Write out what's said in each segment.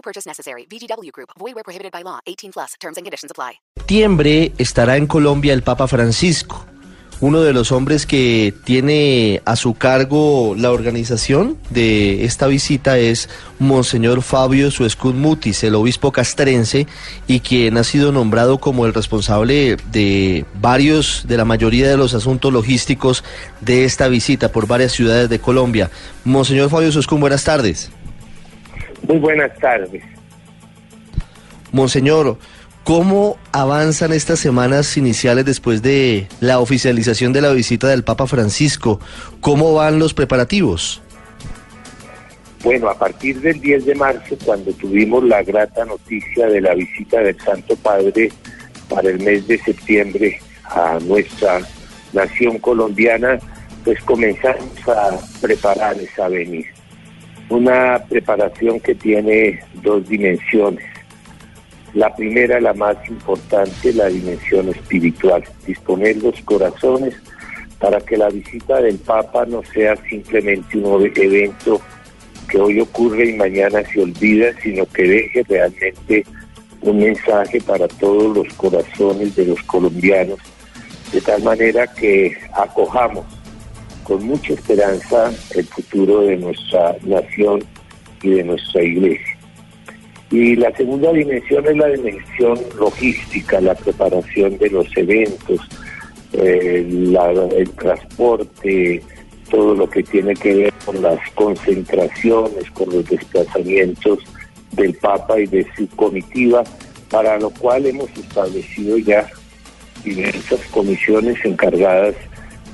No purchase necessary. VGW Group. Void where prohibited by law. 18 plus. Terms and conditions apply. septiembre estará en Colombia el Papa Francisco, uno de los hombres que tiene a su cargo la organización de esta visita es Monseñor Fabio Suescud Mutis, el obispo castrense, y quien ha sido nombrado como el responsable de varios, de la mayoría de los asuntos logísticos de esta visita por varias ciudades de Colombia. Monseñor Fabio Suescud, buenas tardes. Muy buenas tardes. Monseñor, ¿cómo avanzan estas semanas iniciales después de la oficialización de la visita del Papa Francisco? ¿Cómo van los preparativos? Bueno, a partir del 10 de marzo, cuando tuvimos la grata noticia de la visita del Santo Padre para el mes de septiembre a nuestra nación colombiana, pues comenzamos a preparar esa venida. Una preparación que tiene dos dimensiones. La primera, la más importante, la dimensión espiritual, disponer los corazones para que la visita del Papa no sea simplemente un evento que hoy ocurre y mañana se olvida, sino que deje realmente un mensaje para todos los corazones de los colombianos, de tal manera que acojamos con mucha esperanza el futuro de nuestra nación y de nuestra iglesia. Y la segunda dimensión es la dimensión logística, la preparación de los eventos, eh, la, el transporte, todo lo que tiene que ver con las concentraciones, con los desplazamientos del Papa y de su comitiva, para lo cual hemos establecido ya diversas comisiones encargadas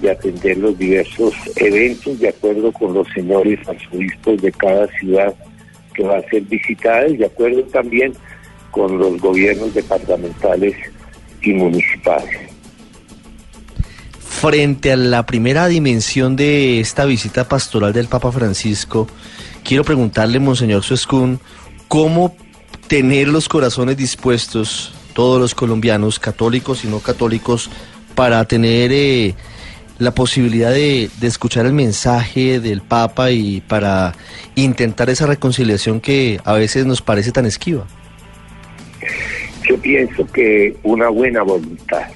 de atender los diversos eventos de acuerdo con los señores arzobispos de cada ciudad que va a ser visitada y de acuerdo también con los gobiernos departamentales y municipales. Frente a la primera dimensión de esta visita pastoral del Papa Francisco, quiero preguntarle, Monseñor Suescún, ¿cómo tener los corazones dispuestos, todos los colombianos, católicos y no católicos, para tener eh, la posibilidad de, de, escuchar el mensaje del Papa y para intentar esa reconciliación que a veces nos parece tan esquiva? Yo pienso que una buena voluntad,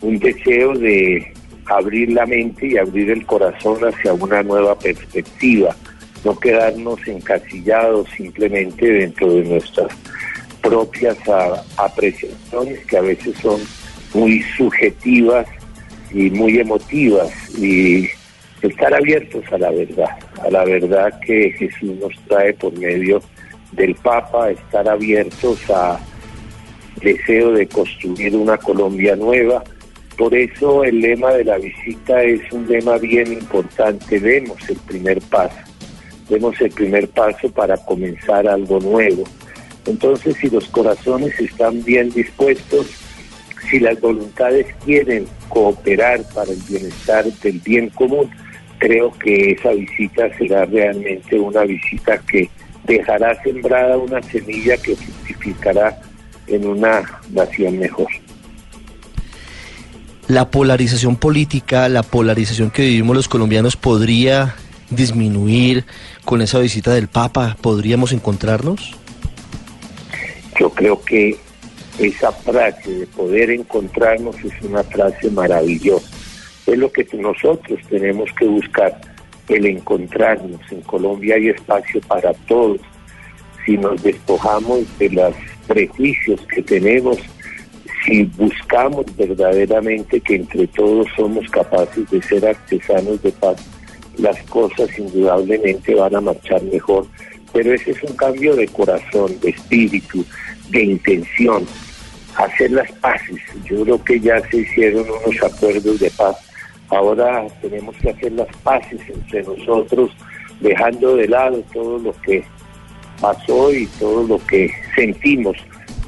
un deseo de abrir la mente y abrir el corazón hacia una nueva perspectiva, no quedarnos encasillados simplemente dentro de nuestras propias apreciaciones que a veces son muy subjetivas y muy emotivas y estar abiertos a la verdad, a la verdad que Jesús nos trae por medio del Papa, estar abiertos a deseo de construir una Colombia nueva. Por eso el lema de la visita es un lema bien importante, demos el primer paso, demos el primer paso para comenzar algo nuevo. Entonces, si los corazones están bien dispuestos, si las voluntades quieren cooperar para el bienestar del bien común, creo que esa visita será realmente una visita que dejará sembrada una semilla que fructificará en una nación mejor. La polarización política, la polarización que vivimos los colombianos podría disminuir con esa visita del Papa, ¿podríamos encontrarnos? Yo creo que esa frase de poder encontrarnos es una frase maravillosa. Es lo que nosotros tenemos que buscar, el encontrarnos. En Colombia hay espacio para todos. Si nos despojamos de los prejuicios que tenemos, si buscamos verdaderamente que entre todos somos capaces de ser artesanos de paz, las cosas indudablemente van a marchar mejor. Pero ese es un cambio de corazón, de espíritu, de intención hacer las paces. Yo creo que ya se hicieron unos acuerdos de paz. Ahora tenemos que hacer las paces entre nosotros, dejando de lado todo lo que pasó y todo lo que sentimos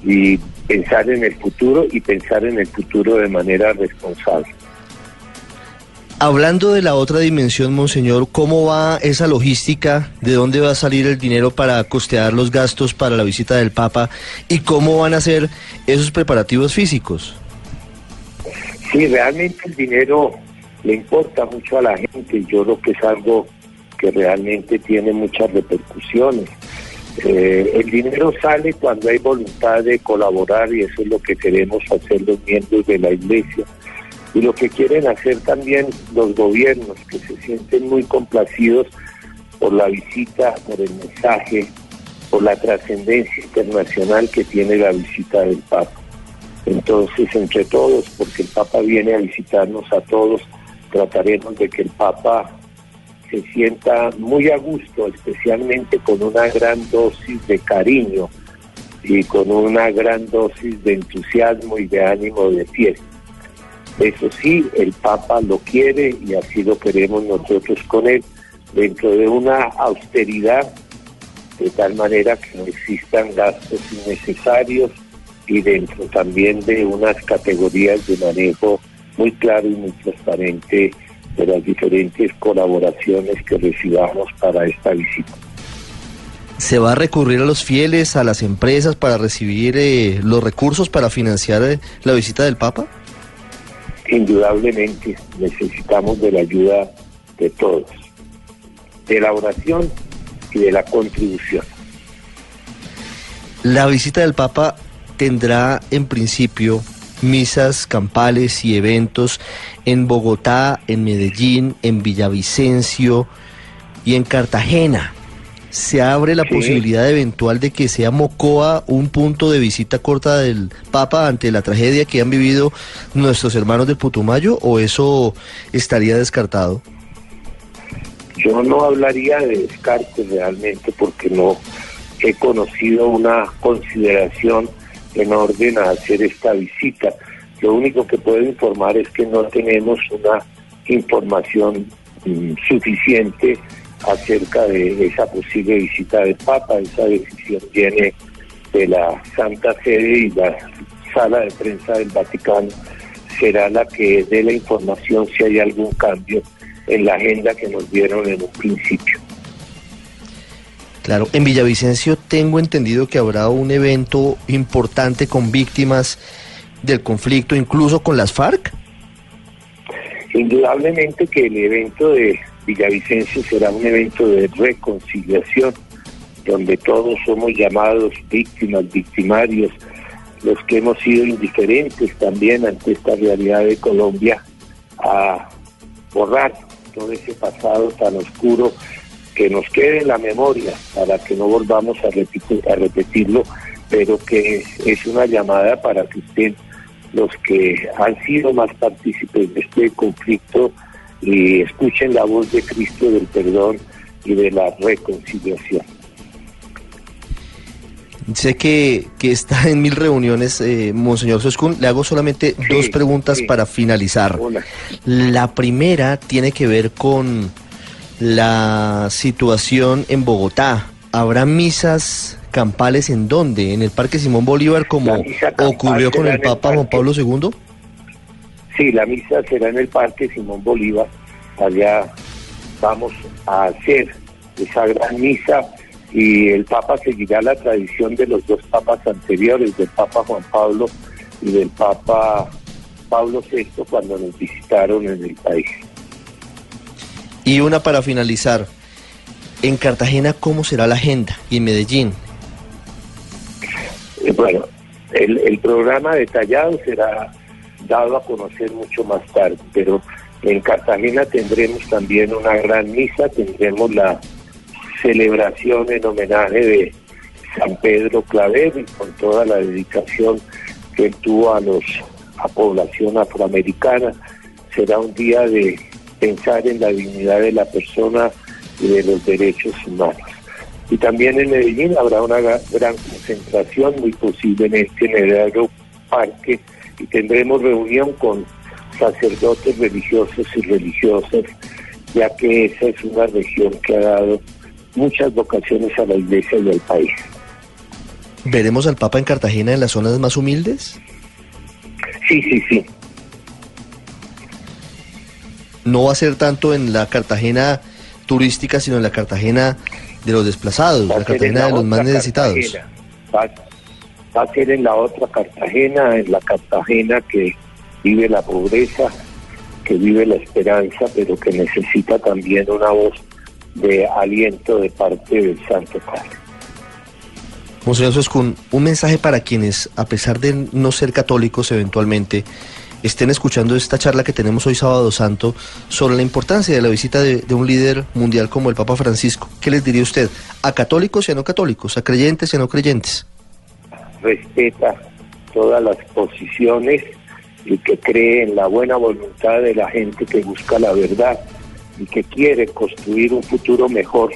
y pensar en el futuro y pensar en el futuro de manera responsable. Hablando de la otra dimensión, Monseñor, ¿cómo va esa logística? ¿De dónde va a salir el dinero para costear los gastos para la visita del Papa? ¿Y cómo van a ser esos preparativos físicos? Sí, realmente el dinero le importa mucho a la gente. Yo lo que es algo que realmente tiene muchas repercusiones. Eh, el dinero sale cuando hay voluntad de colaborar y eso es lo que queremos hacer los miembros de la iglesia y lo que quieren hacer también los gobiernos que se sienten muy complacidos por la visita, por el mensaje, por la trascendencia internacional que tiene la visita del Papa. Entonces, entre todos, porque el Papa viene a visitarnos a todos, trataremos de que el Papa se sienta muy a gusto, especialmente con una gran dosis de cariño y con una gran dosis de entusiasmo y de ánimo de fiesta. Eso sí, el Papa lo quiere y así lo queremos nosotros con él, dentro de una austeridad, de tal manera que no existan gastos innecesarios y dentro también de unas categorías de manejo muy claro y muy transparente de las diferentes colaboraciones que recibamos para esta visita. ¿Se va a recurrir a los fieles, a las empresas para recibir eh, los recursos para financiar eh, la visita del Papa? Indudablemente necesitamos de la ayuda de todos, de la oración y de la contribución. La visita del Papa tendrá en principio misas campales y eventos en Bogotá, en Medellín, en Villavicencio y en Cartagena. ¿Se abre la posibilidad eventual de que sea Mocoa un punto de visita corta del Papa ante la tragedia que han vivido nuestros hermanos del Putumayo o eso estaría descartado? Yo no hablaría de descarte realmente porque no he conocido una consideración en orden a hacer esta visita. Lo único que puedo informar es que no tenemos una información mm, suficiente acerca de esa posible visita del Papa. Esa decisión viene de la Santa Sede y la sala de prensa del Vaticano será la que dé la información si hay algún cambio en la agenda que nos dieron en un principio. Claro, en Villavicencio tengo entendido que habrá un evento importante con víctimas del conflicto, incluso con las FARC. Indudablemente que el evento de Villavicencio será un evento de reconciliación, donde todos somos llamados víctimas, victimarios, los que hemos sido indiferentes también ante esta realidad de Colombia, a borrar todo ese pasado tan oscuro que nos quede en la memoria para que no volvamos a, repetir, a repetirlo, pero que es una llamada para que usted, los que han sido más partícipes de este conflicto, y escuchen la voz de Cristo del perdón y de la reconciliación. Sé que, que está en mil reuniones, eh, Monseñor Soscún. Le hago solamente dos preguntas para finalizar. La primera tiene que ver con la situación en Bogotá. ¿Habrá misas campales en dónde? ¿En el Parque Simón Bolívar como ocurrió con el Papa Juan Pablo II? Sí, la misa será en el Parque Simón Bolívar. Allá vamos a hacer esa gran misa y el Papa seguirá la tradición de los dos papas anteriores, del Papa Juan Pablo y del Papa Pablo VI cuando nos visitaron en el país. Y una para finalizar, en Cartagena, ¿cómo será la agenda? Y en Medellín. Eh, bueno, el, el programa detallado será dado a conocer mucho más tarde, pero en Cartagena tendremos también una gran misa, tendremos la celebración en homenaje de San Pedro Claver y con toda la dedicación que él tuvo a los a población afroamericana. Será un día de pensar en la dignidad de la persona y de los derechos humanos. Y también en Medellín habrá una gran concentración, muy posible en este Nerado Parque, y tendremos reunión con sacerdotes religiosos y religiosas, ya que esa es una región que ha dado muchas vocaciones a la iglesia y al país. ¿Veremos al Papa en Cartagena en las zonas más humildes? Sí, sí, sí. No va a ser tanto en la Cartagena turística, sino en la Cartagena de los desplazados, la Cartagena de los más necesitados. Cartagena. Va, a ser en la otra Cartagena, en la Cartagena que vive la pobreza, que vive la esperanza, pero que necesita también una voz de aliento de parte del Santo Padre. Monseñor Soscún, un mensaje para quienes, a pesar de no ser católicos eventualmente, estén escuchando esta charla que tenemos hoy sábado santo sobre la importancia de la visita de, de un líder mundial como el Papa Francisco. ¿Qué les diría usted? A católicos y a no católicos, a creyentes y a no creyentes. Respeta todas las posiciones y que cree en la buena voluntad de la gente que busca la verdad y que quiere construir un futuro mejor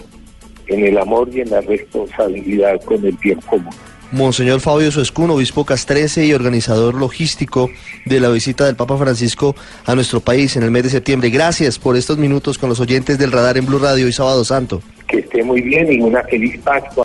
en el amor y en la responsabilidad con el bien común. Monseñor Fabio Suescún, obispo castrense y organizador logístico de la visita del Papa Francisco a nuestro país en el mes de septiembre. Gracias por estos minutos con los oyentes del radar en Blue Radio y Sábado Santo. Que esté muy bien y una feliz Pascua.